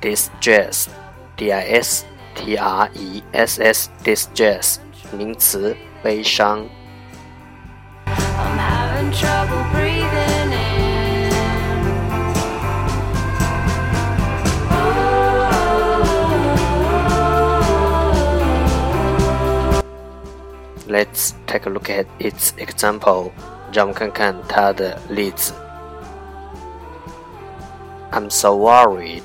distress, d-i-s-t-r-e-s-s, distress，名词，悲伤。Let's take a look at its example. 让我们看看它的例子。I'm so worried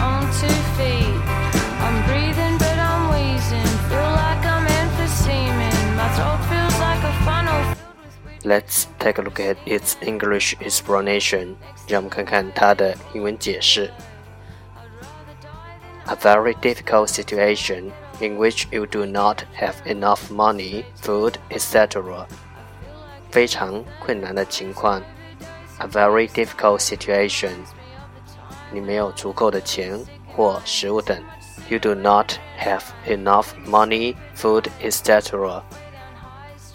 Let's take a look at its English explanation. 让我们看看它的英文解释。A very difficult situation in which you do not have enough money, food, etc. 非常困难的情况。A very difficult situation. 你没有足够的钱或食物等。You do not have enough money, food, etc.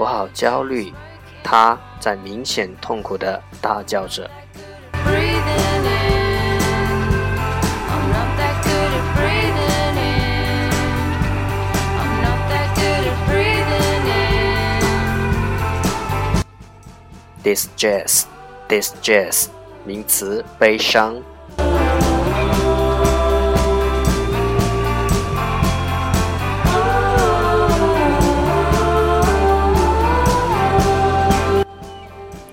我好焦虑，他在明显痛苦的大叫着。Distress, distress，名词，悲伤。